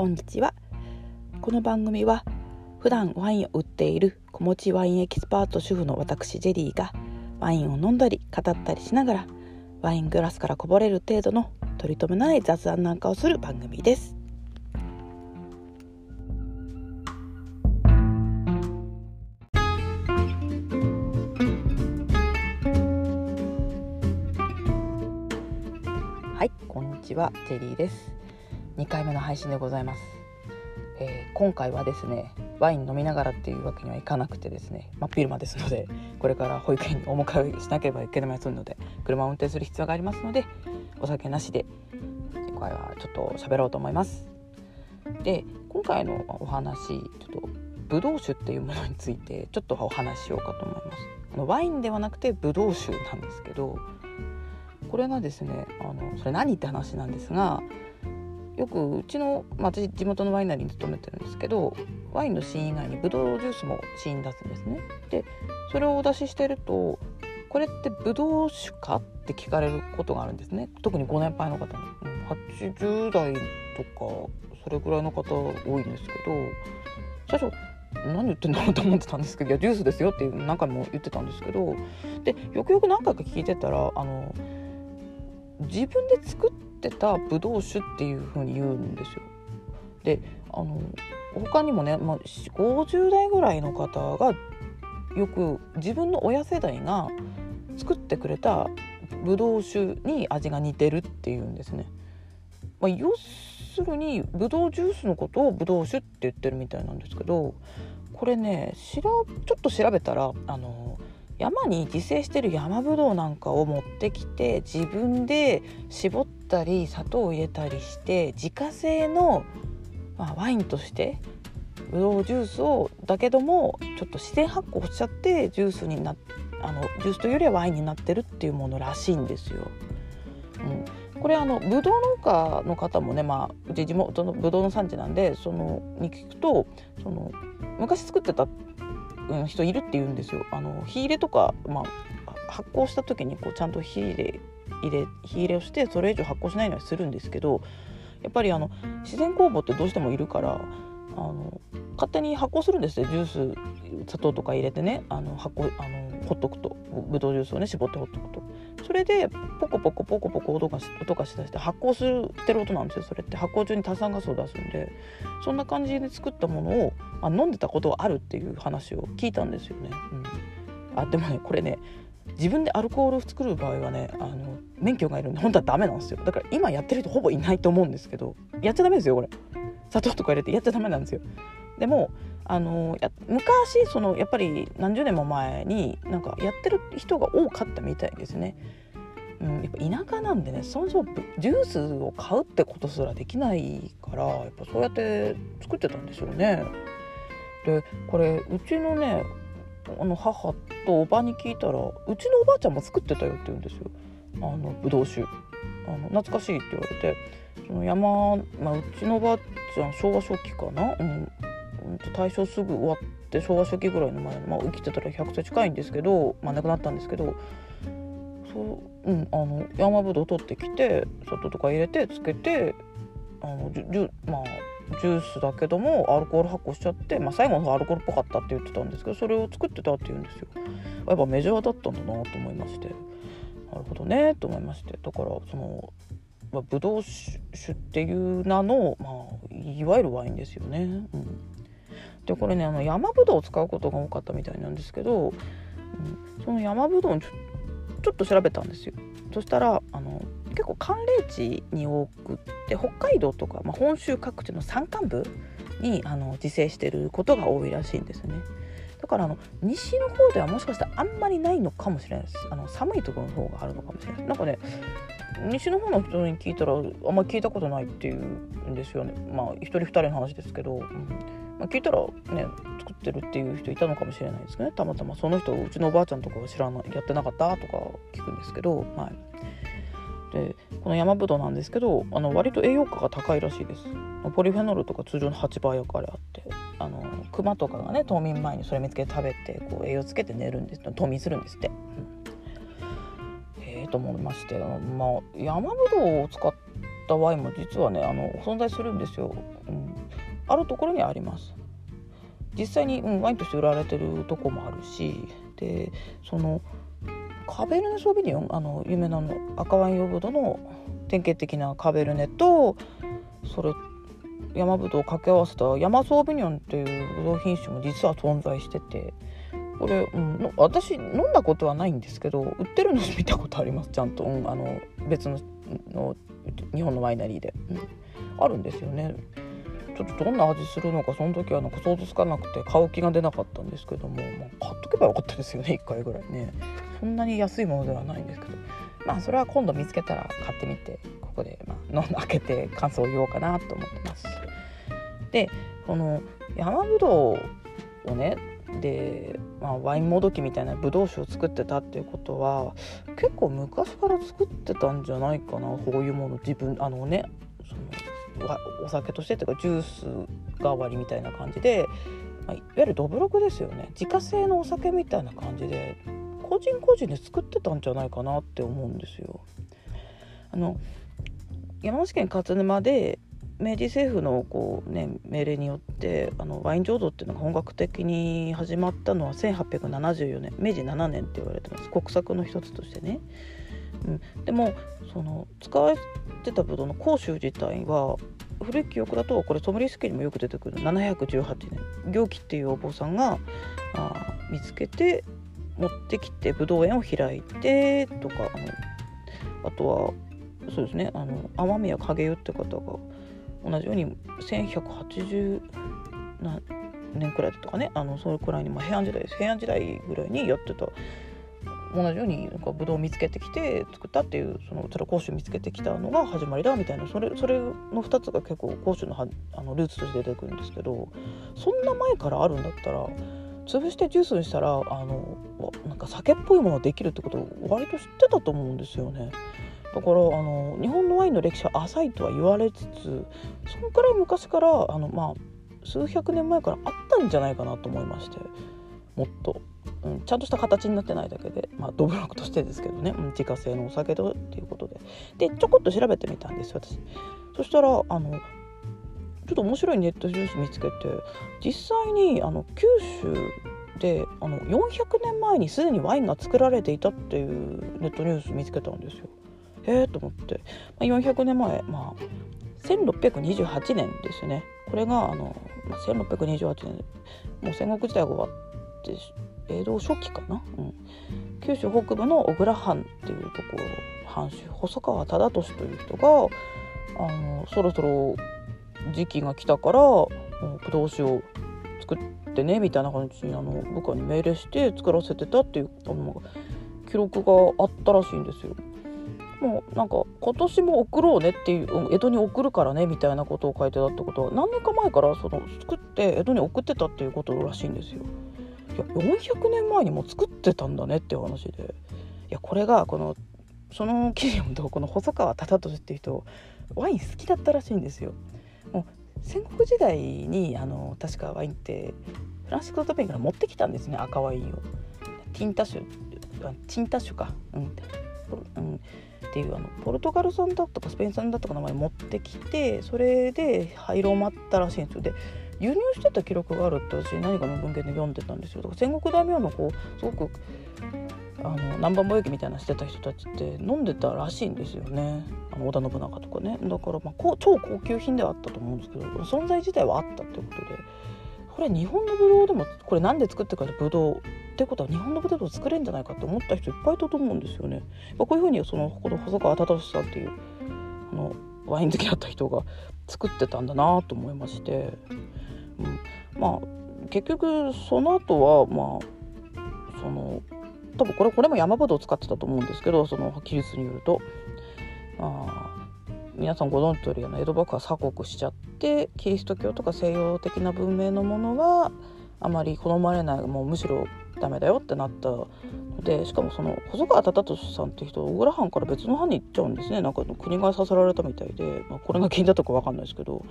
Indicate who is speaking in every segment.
Speaker 1: こんにちはこの番組は普段ワインを売っている子持ちワインエキスパート主婦の私ジェリーがワインを飲んだり語ったりしながらワイングラスからこぼれる程度の取り留めない雑談なんかをする番組です。はいこんにちはジェリーです。2回目の配信でございます、えー今回はですねワイン飲みながらっていうわけにはいかなくてですね真っ昼間ですのでこれから保育園にお迎えしなければいけませんので車を運転する必要がありますのでお酒なしで今回はちょっと喋ろうと思います。で今回のお話ちょっとブドウ酒っていうものについてちょっとお話ししようかと思います。あのワインではなくてブドウ酒なんですけどこれがですねあのそれ何って話なんですがよくうちの、まあ、私地元のワイナリーに勤めてるんですけどワインの試飲以外にブドウジュースも試飲出すんですね。でそれをお出ししてると「これってブドウ酒か?」って聞かれることがあるんですね特にご年配の方に、80代とかそれぐらいの方多いんですけど最初何言ってんだろうと思ってたんですけど「いやジュースですよ」っていう何回も言ってたんですけどでよくよく何回か聞いてたらあの自分で作ってたブドウ酒っていう風に言うんですよ。であの他にもね、まあ、50代ぐらいの方がよく自分の親世代が作ってくれたブドウ酒に味が似てるっていうんですね。まあ、要するにブドウジュースのことをブドウ酒って言ってるみたいなんですけどこれねしらちょっと調べたらあの山に自生してる山ぶどうなんかを持ってきて自分で絞ったり砂糖を入れたりして自家製の、まあ、ワインとしてぶどうジュースをだけどもちょっと自然発酵しちゃってジュースになあのジュースというよりはワインになってるっていうものらしいんですよ。うん、これあのブドウ農家の方もね、まあ、うち地元のブドウの産地なんでそのに聞くとその昔作ってた人いるって言うんですよ。あの火入れとか、まあ、発酵した時にこうちゃんと火入れ入れ火入れをしてそれ以上発酵しないようにするんですけどやっぱりあの自然酵母ってどうしてもいるからあの勝手に発酵するんですよジュース砂糖とか入れてね。あの発酵あのほっとくと。ぶどうジュースをね絞ってほっとくと。それでポコポコポコポコ音が音がしだして発酵するってる音なんですよ。それって。発酵中に炭酸ガスを出すんで。そんな感じで作ったものを、まあ、飲んでたことがあるっていう話を聞いたんですよね。うん、あでもねこれね自分でアルコールを作る場合はねあの免許がいるんで本当はダメなんですよ。だから今やってる人ほぼいないと思うんですけどやっちゃダメですよこれ。砂糖とか入れてやっちゃダメなんですよ。でもあのや昔そのやっぱり何十年も前になんかやってる人が多かったみたいですね。うん、やっぱ田舎なんでねそもそもジュースを買うってことすらできないからやっぱそうやって作ってたんですよね。でこれうちのねあの母とおばに聞いたらうちのおばあちゃんも作ってたよって言うんですよあのぶどう酒あの懐かしいって言われてその山、まあ、うちのおばあちゃん昭和初期かな、うん、大正すぐ終わって昭和初期ぐらいの前、まあ、生きてたら100歳近いんですけど、まあ、亡くなったんですけどそう、うん、あの山ぶどう取ってきて砂糖とか入れてつけてあのジュジュ,、まあ、ジュースだけどもアルコール発酵しちゃって、まあ、最後の方アルコールっぽかったって言ってたんですけどそれを作ってたって言うんですよ。やっぱメジャーだったんだなと思いましてなるほどねと思いましてだからそのまあ、ブドウ酒っていう名の、まあ、いわゆるワインですよね。うん、でこれねあの山ぶどうを使うことが多かったみたいなんですけど、うん、その山ぶどうちょちょっと調べたんですよ。そしたらあの結構寒冷地に多くって北海道とか、まあ、本州各地の山間部にあの自生してることが多いらしいんですね。だからあの西の方ではもしかしたらあんまりないのかもしれないですあの寒いところの方があるのかもしれないなんかね西の方の人に聞いたらあんまり聞いたことないっていうんですよねまあ一人二人の話ですけど、うんまあ、聞いたらね作ってるっていう人いたのかもしれないですけどね。たまたまその人うちのおばあちゃんとか知らないやってなかったとか聞くんですけどはいでこの山ぶどうなんですけどあの割と栄養価が高いらしいです。ポリフェノールとか通常の8倍あれあってあのクマとかがね冬眠前にそれ見つけて食べてこう栄養つけて寝るんです。冬眠するんですって、ええと思いまして、まあ、山ぶどうを使ったワインも実はねあの存在するんですよ、うん、あるところにあります。実際に、うん、ワインとして売られてるとこもあるしでそのカベルネ・ソービニオンあの有名なの赤ワイン用ブドの典型的なカベルネとそれ山ぶどうを掛け合わせた山ソービニョンっていうブドウ品種も実は存在しててこれ、うん、私飲んだことはないんですけど売ってるの見たことあります。ちゃんと、うん、あの別のの日本のワイナリーで、うん、あるんですよね。ちょっとどんな味するのかその時はなんか想像つかなくて買う気が出なかったんですけども、まあ、買っとけばよかったですよね1回ぐらいね。そんなに安いものではないんですけど。まあそれは今度見つけたら買ってみてここで、まあ、飲んで開けて感想を言おうかなと思ってます。でこの山ぶどうをねで、まあ、ワインもどきみたいなぶどう酒を作ってたっていうことは結構昔から作ってたんじゃないかなこういうもの自分あのねそのお酒としてっていうかジュース代わりみたいな感じで、まあ、いわゆるどぶろくですよね自家製のお酒みたいな感じで個人個人で作ってたんじゃないかなって思うんですよ。あの山梨県勝沼で明治政府のこう、ね、命令によってあのワイン醸造っていうのが本格的に始まったのは1874年明治7年って言われてます国策の一つとしてね。うん、でもその使われてたブドウの甲州自体は古い記憶だとこれソムリエスキにもよく出てくる718年。行基っていうお坊さんがあ見つけて持ってきてブドウ園を開いてとかあのあとはそうですねあの雨宮影湯って方が同じように1180年くらいだったかね。あのそれくらいに、まあ、平安時代です。平安時代ぐらいにやってた同じようになんかブドウを見つけてきて作ったっていうそのそれ講習見つけてきたのが始まりだみたいなそれそれの2つが結構講習のはあのルーツとして出てくるんですけどそんな前からあるんだったら潰してジュースにしたらあのなんか酒っぽいものができるってことを割と知ってたと思うんですよね。だからあの日本のワインの歴史は浅いとは言われつつそのくらい昔からあの、まあ、数百年前からあったんじゃないかなと思いましてもっと、うん、ちゃんとした形になってないだけで、まあ、ドブロックとしてですけどね、うん、自家製のお酒とっていうことで。でちょこっと調べてみたんです私。そしたらあのちょっと面白いネットニュース見つけて実際にあの九州であの400年前にすでにワインが作られていたっていうネットニュース見つけたんですよ。えー、と思って、まあ、400年前、まあ、1628年ですね。これがあの、1628年もう戦国時代が終わって江戸初期かな、うん、九州北部の小倉藩っていうところ藩主細川忠俊という人があのそろそろ時期が来たからぶどう酒を作ってねみたいな感じにあの部下に命令して作らせてたっていうあの記録があったらしいんですよ。もうなんか今年も送ろうねっていう江戸に送るからねみたいなことを書いてたってことは何年か前からその作って江戸に送ってたっていうことらしいんですよ。いや400年前にも作ってたんだねっていう話で。いやこれがこのその記事をとこの細川忠俊っていう人ワイン好きだったらしいんですよ。もう戦国時代にあの確かワインってフランシスコ・ドペンから持ってきたんですね赤ワインを。ティンタ酒ティンタ酒か、うん、うん、っていうあのポルトガル産だったかスペイン産だったか名前持ってきてそれで広まったらしいんですよ。で輸入してた記録があるって私何かの文献で読んでたんですよ。だから戦国大名のこうすごくあの南蛮貿易みたいなしてた人たちって飲んでたらしいんですよね。あの織田信長とかね。だからまあこう超高級品ではあったと思うんですけど存在自体はあったってことで。これ日本のブドウでもこれ何で作ってるかってブドウってことは日本のブドウ作れるんじゃないかって思った人いっぱいいたと思うんですよね。まあ、こういうふうにそのこの細川忠さんっていうあのワイン好きだった人が作ってたんだなと思いまして、まあ結局その後はまあその多分これこれも山ほどを使ってたと思うんですけどその記述によると。あ皆さんご存知通り江戸幕府は鎖国しちゃってキリスト教とか西洋的な文明のものはあまり好まれないもうむしろダメだよってなったのでしかもその細川忠俊さんって人小倉藩から別の藩に行っちゃうんですねなんか国がさせられたみたいで、まあ、これが原因だったか分かんないですけど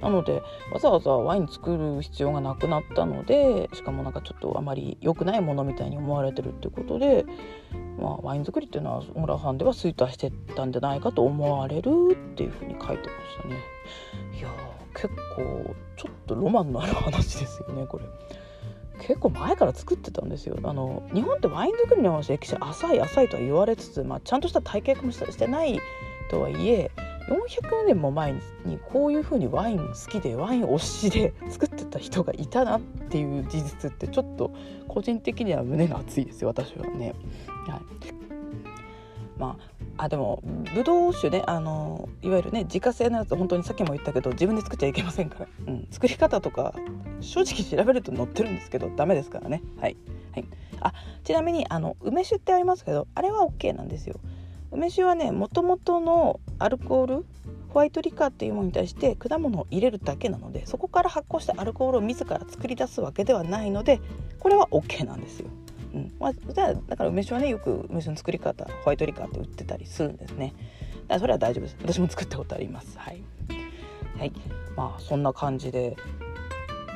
Speaker 1: なのでわざわざワイン作る必要がなくなったのでしかもなんかちょっとあまり良くないものみたいに思われてるっていうことで、まあ、ワイン作りっていうのは小倉藩では衰退してたんじゃないかと思われるっていうふうに書いてましたね。いや結構ちょっとロマンのある話ですよねこれ。結構前から作ってたんですよあの日本ってワイン作りの話歴史浅い浅いとは言われつつ、まあ、ちゃんとした体系もしてないとはいえ400年も前にこういう風にワイン好きでワイン推しで作ってた人がいたなっていう事実ってちょっと個人的には胸が熱いですよ私はね。はい、まああでもブドウ酒ねあのいわゆるね自家製のやつ本当にさっきも言ったけど自分で作っちゃいけませんから、うん、作り方とか正直調べると載ってるんですけどダメですからね。はい、はい、あちなみにあの梅酒ってありますけどあれは OK なんですよ。梅酒はねもともとのアルコールホワイトリカーっていうものに対して果物を入れるだけなのでそこから発酵したアルコールを自ら作り出すわけではないのでこれは OK なんですよ。うん。まあ、じゃあだから梅酒はねよく梅酒の作り方ホワイトリカーって売ってたりするんですね。だからそれは大丈夫です。私も作ったことあります。はい、はい、まあそんな感じで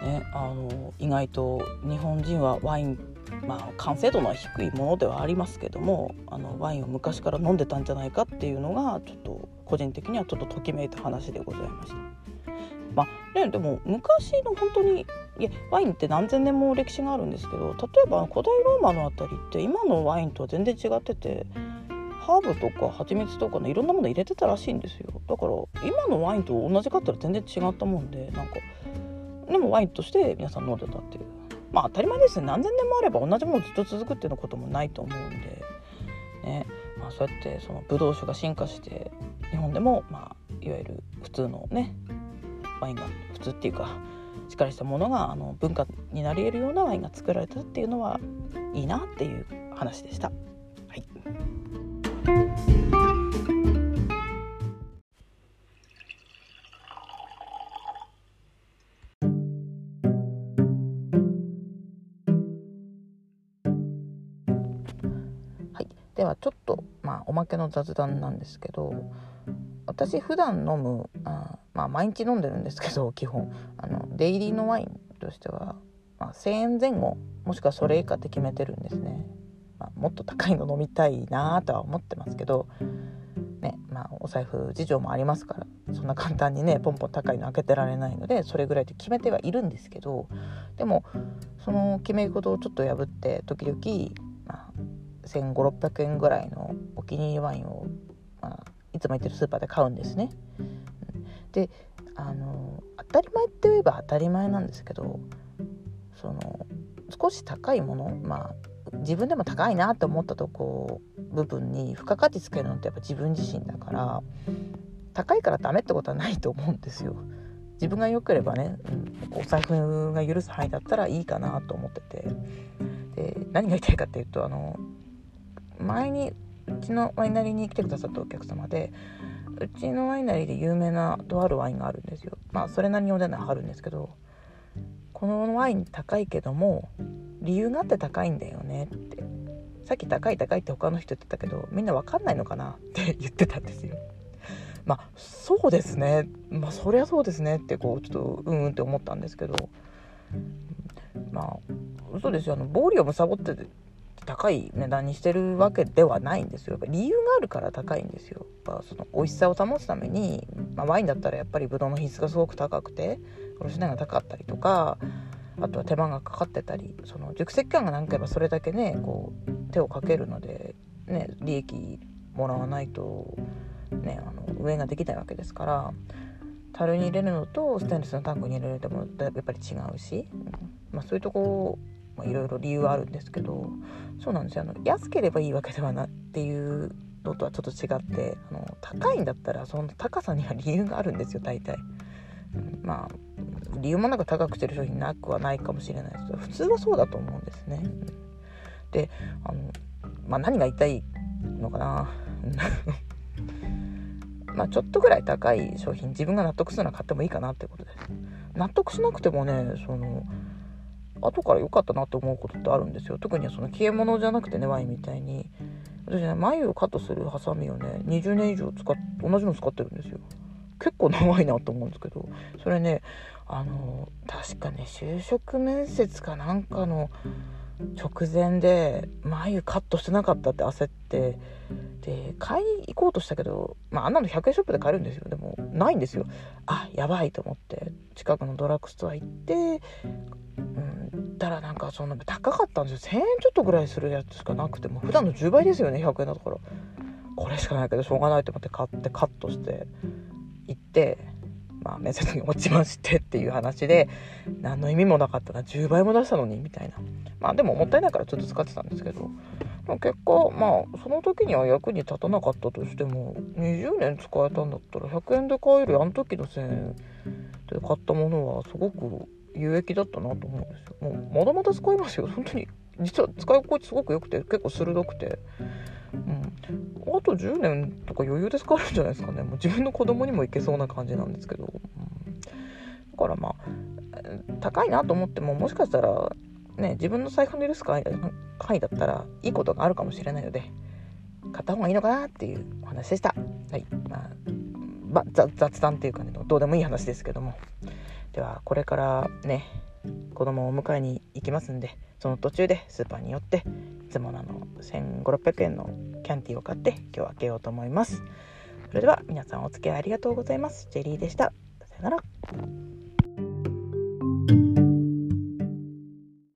Speaker 1: ねあの意外と日本人はワインまあ完成度の低いものではありますけどもあのワインを昔から飲んでたんじゃないかっていうのがちょっと個人的にはちょっとときめいた話でございました。まあね、でも昔の本当にいやワインって何千年も歴史があるんですけど例えば古代ローマの辺りって今のワインとは全然違っててハーブとか蜂蜜とかねいろんなもの入れてたらしいんですよ。だから今のワインと同じかったら全然違ったもんでなんかでもワインとして皆さん飲んでたっていう。まあ当たり前ですね何千年もあれば同じものずっと続くっていうのこともないと思うんでね。まあそうやってそのブドウ酒が進化して日本でもまあいわゆる普通のねワインが普通っていうかしっかりしたものがあの文化になり得るようなワインが作られたっていうのはいいなっていう話でした。はい、はい、ではちょっと、まあ、おまけの雑談なんですけど私普段飲むあまあ毎日飲んでるんですけど 基本。あのデイリーのワインとしては、まあ、1,000円前後もしくはそれ以下って決めてるんですね、まあ、もっと高いの飲みたいなとは思ってますけどねまあお財布事情もありますからそんな簡単にねポンポン高いの開けてられないのでそれぐらいで決めてはいるんですけどでもその決め事をちょっと破って時々、まあ、1,500600円ぐらいのお気に入りワインを、まあ、つも行ってるスーパーで買うんですね。であの当たり前って言えば当たり前なんですけどその少し高いものまあ自分でも高いなって思ったとこ部分に付加価値つけるのってやっぱ自分自身だから高いからダメってことはないと思うんですよ。自分が良ければね、うん、お財布が許す範囲だったらいいかなと思っててで何が言いたいかっていうとあの前にうちのワイナリーに来てくださったお客様でうちのワイナリーで有名なとあるワインがあるんですよ。まあそれなりにお値段張るんですけどこのワイン高いけども理由があって高いんだよねって。さっき高い高いって他の人言ってたけどみんな分かんないのかな？って言ってたんですよ。まあそうですね。まあそりゃそうですねってこうちょっとうんうんって思ったんですけど。まあ嘘ですよ。あのボーリをむさぼって高い値段にしてるわけではないんですよ。理由があるから高いんですよ。やっぱその美味しさを保つために、まあ、ワインだったらやっぱりブドウの品質がすごく高くて卸値が高かったりとかあとは手間がかかってたりその熟成期間が何回もそれだけねこう手をかけるので、ね、利益もらわないと、ね、あの上ができないわけですから樽に入れるのとステンレスのタンクに入れるのもやっぱり違うし、まあ、そういうとこいろいろ理由はあるんですけどそうなんですよあの安ければいいわけではなっていうのとはちょっと違ってあの高いんだったらその高さには理由があるんですよ大体。まあ理由もなく高くしてる商品なくはないかもしれないですけど普通はそうだと思うんですね。であの、まあ、何が言いたいのかな まあちょっとぐらい高い商品自分が納得するのは買ってもいいかなってことです。納得しなくてもねその後から良かったなって思うことってあるんですよ。特にその消え物じゃなくてねワインみたいに。私ね眉をカットするハサミをね20年以上使っ同じの使ってるんですよ。結構長いなと思うんですけど。それねあの確かね就職面接かなんかの直前で眉カットしてなかったって焦って。で買い行こうとしたけど、まあ、あんなの100円ショップで買えるんですよ。でもないんですよ。あやばいと思って。近くのドラッグストア行ってうんたらなんかその高かったんですよ。1000円ちょっとぐらいするやつしかなくても普段の10倍ですよね100円だからこれしかないけどしょうがないと思って買ってカットして行ってまあ面接に落ちましてっていう話で何の意味もなかったな10倍も出したのにみたいな。まあでももったいないからちょっと使ってたんですけど。結果まあその時には役に立たなかったとしても20年使えたんだったら100円で買えるあの時の1000円で買ったものはすごく有益だったなと思うんですよ。もうまだまだ使いますよ。本当に実は使い心地すごく良くて結構鋭くて。うん。あと10年とか余裕で使えるんじゃないですかね。もう自分の子供にもいけそうな感じなんですけど、うん、だからまあ高いなと思ってももしかしたらね、自分の財布の許す範囲だったらいいことがあるかもしれないので買った方がいいのかなっていうお話でした。はい。まあ雑談っていうかねどうでもいい話ですけども。ではこれからね子供をお迎えに行きますんでその途中でスーパーに寄っていつものあの1500600円のキャンティーを買って今日は開けようと思います。それでは皆さんお付き合いありがとうございます。ジェリーでした。さよなら。